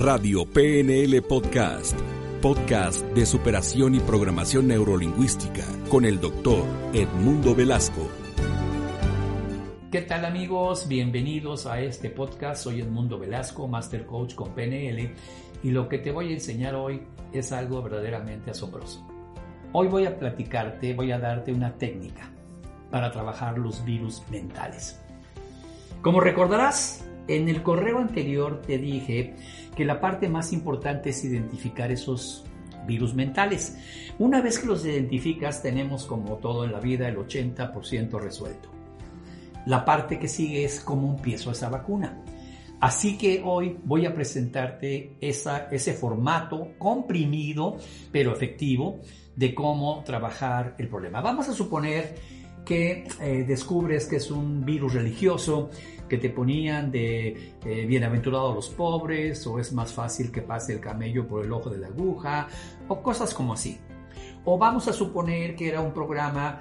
Radio PNL Podcast, podcast de superación y programación neurolingüística con el doctor Edmundo Velasco. ¿Qué tal amigos? Bienvenidos a este podcast. Soy Edmundo Velasco, Master Coach con PNL y lo que te voy a enseñar hoy es algo verdaderamente asombroso. Hoy voy a platicarte, voy a darte una técnica para trabajar los virus mentales. Como recordarás, en el correo anterior te dije que la parte más importante es identificar esos virus mentales. Una vez que los identificas, tenemos como todo en la vida el 80% resuelto. La parte que sigue es cómo empiezo esa vacuna. Así que hoy voy a presentarte ese formato comprimido pero efectivo de cómo trabajar el problema. Vamos a suponer que eh, descubres que es un virus religioso, que te ponían de eh, bienaventurados los pobres, o es más fácil que pase el camello por el ojo de la aguja, o cosas como así. O vamos a suponer que era un programa,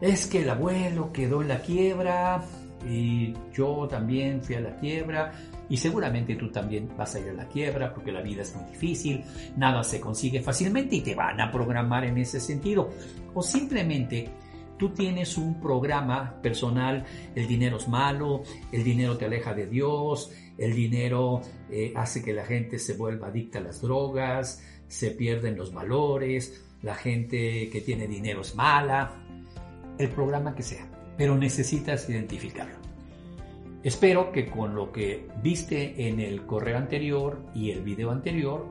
es que el abuelo quedó en la quiebra y yo también fui a la quiebra y seguramente tú también vas a ir a la quiebra porque la vida es muy difícil, nada se consigue fácilmente y te van a programar en ese sentido. O simplemente tú tienes un programa personal, el dinero es malo, el dinero te aleja de Dios, el dinero eh, hace que la gente se vuelva adicta a las drogas, se pierden los valores, la gente que tiene dinero es mala, el programa que sea, pero necesitas identificarlo. Espero que con lo que viste en el correo anterior y el video anterior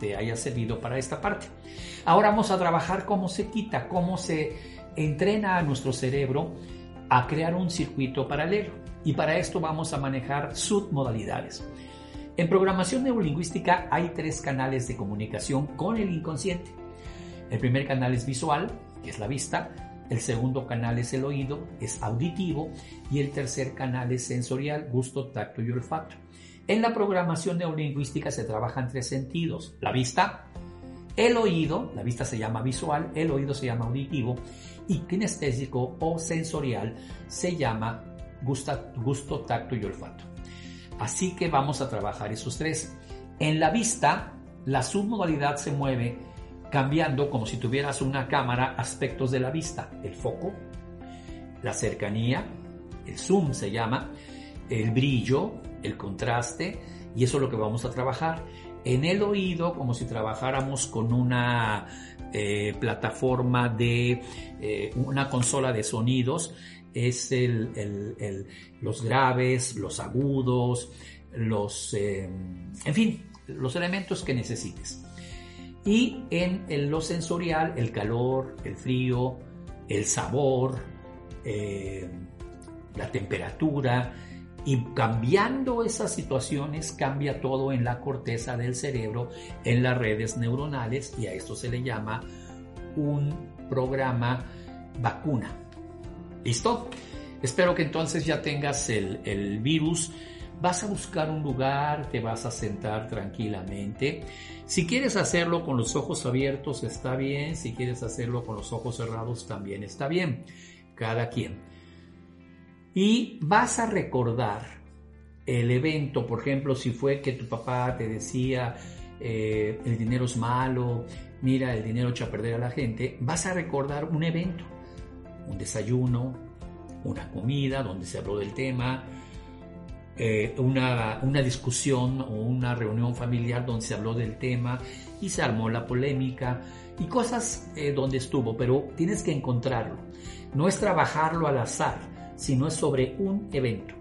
te haya servido para esta parte. Ahora vamos a trabajar cómo se quita, cómo se entrena a nuestro cerebro a crear un circuito paralelo. Y para esto vamos a manejar submodalidades. En programación neurolingüística hay tres canales de comunicación con el inconsciente. El primer canal es visual, que es la vista. El segundo canal es el oído, es auditivo. Y el tercer canal es sensorial, gusto, tacto y olfato. En la programación neurolingüística se trabajan tres sentidos. La vista, el oído, la vista se llama visual, el oído se llama auditivo y kinestésico o sensorial se llama gusto, tacto y olfato. Así que vamos a trabajar esos tres. En la vista, la submodalidad se mueve cambiando como si tuvieras una cámara aspectos de la vista. El foco, la cercanía, el zoom se llama, el brillo, el contraste, y eso es lo que vamos a trabajar. En el oído, como si trabajáramos con una eh, plataforma de eh, una consola de sonidos es el, los graves, los agudos, los, eh, en fin, los elementos que necesites. Y en, lo sensorial, el calor, el frío, el sabor, la temperatura, y cambiando esas situaciones cambia todo en la corteza del cerebro, en las redes neuronales y a esto se le llama un programa vacuna. ¿Listo? Espero que entonces ya tengas el, el virus. Vas a buscar un lugar, te vas a sentar tranquilamente. Si quieres hacerlo con los ojos abiertos está bien, si quieres hacerlo con los ojos cerrados también está bien. Cada quien. Y vas a recordar el evento, por ejemplo, si fue que tu papá te decía eh, el dinero es malo, mira, el dinero echa a perder a la gente, vas a recordar un evento, un desayuno, una comida donde se habló del tema, eh, una, discusión o una reunión familiar donde se habló del tema y se armó la polémica y cosas eh, donde estuvo, pero tienes que encontrarlo. No es trabajarlo al azar sino es sobre un evento.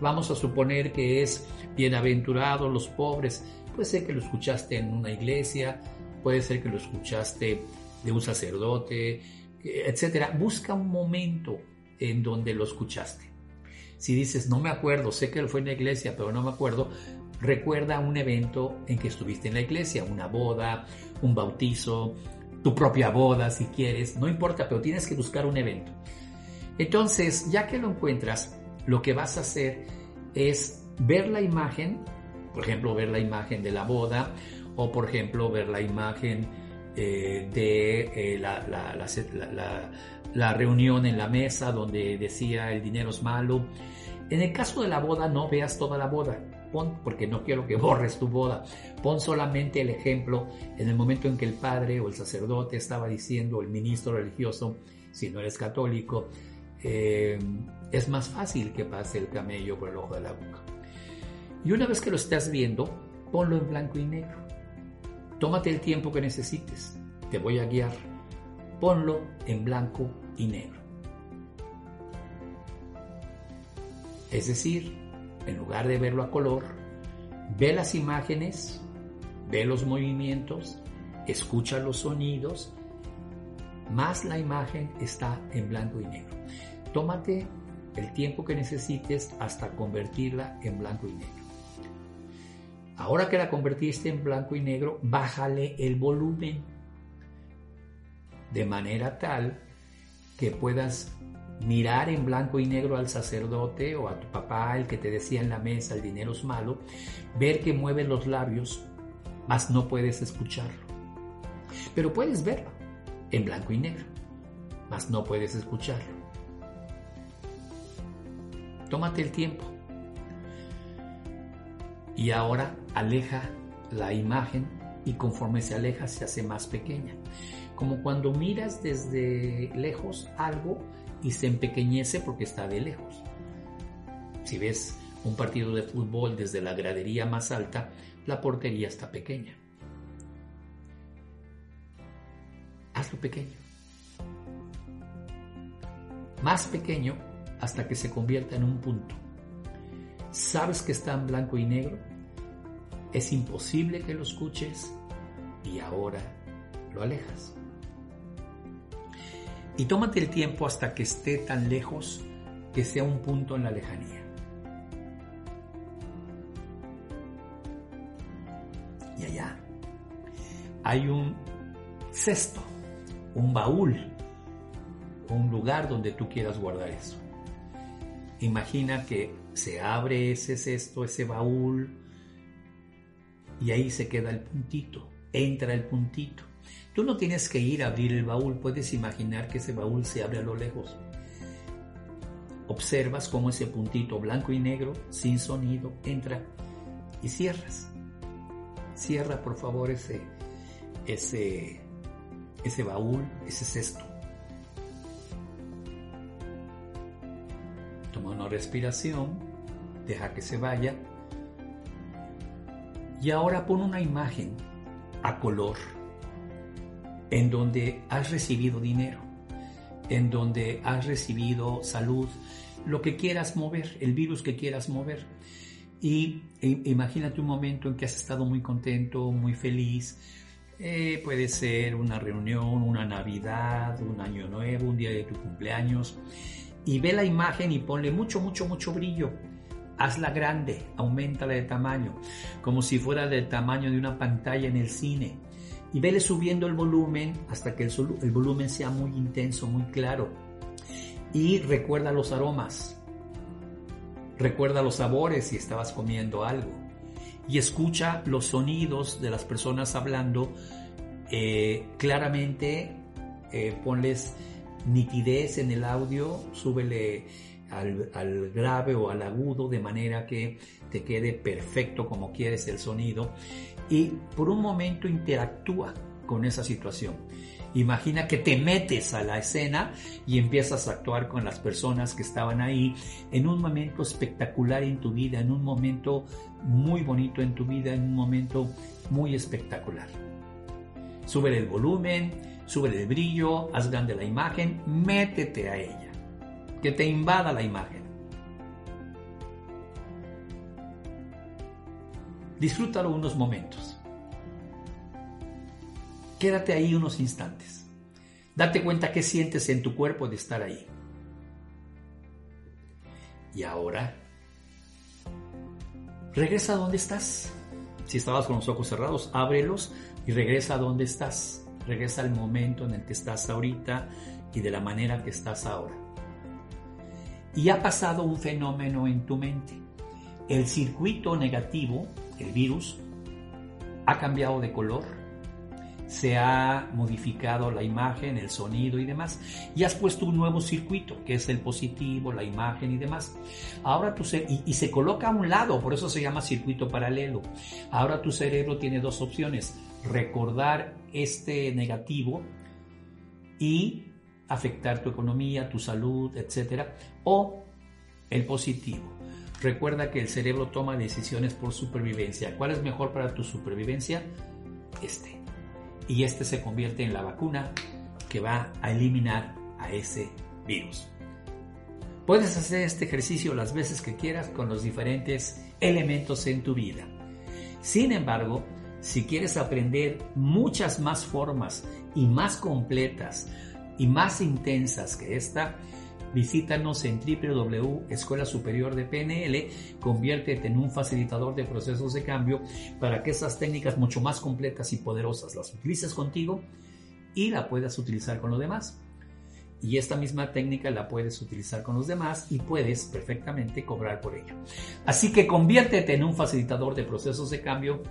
Vamos a suponer que es bienaventurados los pobres. Puede ser que lo escuchaste en una iglesia, puede ser que lo escuchaste de un sacerdote, etcétera. Busca un momento en donde lo escuchaste. Si dices, no me acuerdo, sé que fue en la iglesia, pero no me acuerdo, recuerda un evento en que estuviste en la iglesia, una boda, un bautizo, tu propia boda si quieres, no importa, pero tienes que buscar un evento. Entonces, ya que lo encuentras, lo que vas a hacer es ver la imagen, por ejemplo, ver la imagen de la boda o, por ejemplo, ver la imagen eh, de eh, la, reunión en la mesa donde decía el dinero es malo. En el caso de la boda, no veas toda la boda. pon, porque no quiero que borres tu boda, pon solamente el ejemplo en el momento en que el padre o el sacerdote estaba diciendo, el ministro religioso, si no eres católico, eh, es más fácil que pase el camello por el ojo de la boca. Y una vez que lo estás viendo, ponlo en blanco y negro. Tómate el tiempo que necesites. Te voy a guiar. Ponlo en blanco y negro. Es decir, en lugar de verlo a color, ve las imágenes, ve los movimientos, escucha los sonidos, más la imagen está en blanco y negro. Tómate el tiempo que necesites hasta convertirla en blanco y negro. Ahora que la convertiste en blanco y negro, bájale el volumen de manera tal que puedas mirar en blanco y negro al sacerdote o a tu papá, el que te decía en la mesa el dinero es malo, ver que mueve los labios, mas no puedes escucharlo. Pero puedes verlo en blanco y negro, mas no puedes escucharlo. Tómate el tiempo. Y ahora aleja la imagen y conforme se aleja se hace más pequeña. Como cuando miras desde lejos algo y se empequeñece porque está de lejos. Si ves un partido de fútbol desde la gradería más alta, la portería está pequeña. Hazlo pequeño. Más pequeño hasta que se convierta en un punto. Sabes que está en blanco y negro, es imposible que lo escuches y ahora lo alejas. Y tómate el tiempo hasta que esté tan lejos que sea un punto en la lejanía. Y allá hay un cesto, un baúl, un lugar donde tú quieras guardar eso. Imagina que se abre ese cesto, ese baúl, y ahí se queda el puntito, entra el puntito Tú no tienes que ir a abrir el baúl, puedes imaginar que ese baúl se abre a lo lejos. Observas cómo ese puntito blanco y negro, sin sonido, entra y cierras. Cierra por favor ese, ese, ese baúl, ese cesto. Respiración, deja que se vaya y ahora pon una imagen a color en donde has recibido dinero, en donde has recibido salud, lo que quieras mover, el virus que quieras mover. Y e, imagínate un momento en que has estado muy contento, muy feliz. Eh, puede ser una reunión, una Navidad, un año nuevo, un día de tu cumpleaños. Y ve la imagen y ponle mucho, mucho, mucho brillo. Hazla grande, aumentala de tamaño, como si fuera del tamaño de una pantalla en el cine y vele subiendo el volumen hasta que el, volumen sea muy intenso, muy claro. Y recuerda los aromas, recuerda los sabores si estabas comiendo algo. Y escucha los sonidos de las personas hablando eh, claramente, eh, ponles nitidez en el audio, súbele al, al, grave o al agudo de manera que te quede perfecto como quieres el sonido y por un momento interactúa con esa situación. Imagina que te metes a la escena y empiezas a actuar con las personas que estaban ahí en un momento espectacular en tu vida, en un momento muy bonito en tu vida, en un momento muy espectacular. Sube el volumen, sube el brillo, haz grande la imagen, métete a ella, que te invada la imagen. Disfrútalo unos momentos. Quédate ahí unos instantes. Date cuenta qué sientes en tu cuerpo de estar ahí. Y ahora, regresa a donde estás. Si estabas con los ojos cerrados, ábrelos y regresa a donde estás. Regresa al momento en el que estás ahorita y de la manera que estás ahora. Y ha pasado un fenómeno en tu mente. El circuito negativo el virus ha cambiado de color se ha modificado la imagen, el sonido y demás, y has puesto un nuevo circuito, que es el positivo, la imagen y demás. Ahora tu y, y se coloca a un lado, por eso se llama circuito paralelo. Ahora tu cerebro tiene dos opciones, recordar este negativo y afectar tu economía, tu salud, etcétera, o el positivo. Recuerda que el cerebro toma decisiones por supervivencia. ¿Cuál es mejor para tu supervivencia? Este y este se convierte en la vacuna que va a eliminar a ese virus. Puedes hacer este ejercicio las veces que quieras con los diferentes elementos en tu vida. Sin embargo, si quieres aprender muchas más formas y más completas y más intensas que esta, Visítanos en www Escuela Superior de PNL, conviértete en un facilitador de procesos de cambio para que esas técnicas mucho más completas y poderosas las utilices contigo y la puedas utilizar con los demás. Y esta misma técnica la puedes utilizar con los demás y puedes perfectamente cobrar por ello. Así que conviértete en un facilitador de procesos de cambio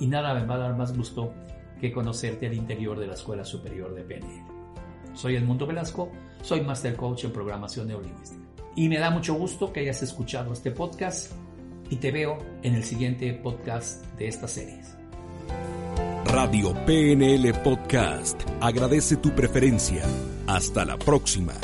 y nada me va a dar más gusto que conocerte al interior de la Escuela Superior de PNL. Soy Edmundo Velasco soy Master Coach en Programación Neurolingüística. Y me da mucho gusto que hayas escuchado este podcast y te veo en el siguiente podcast de esta serie. Radio PNL Podcast agradece tu preferencia. Hasta la próxima.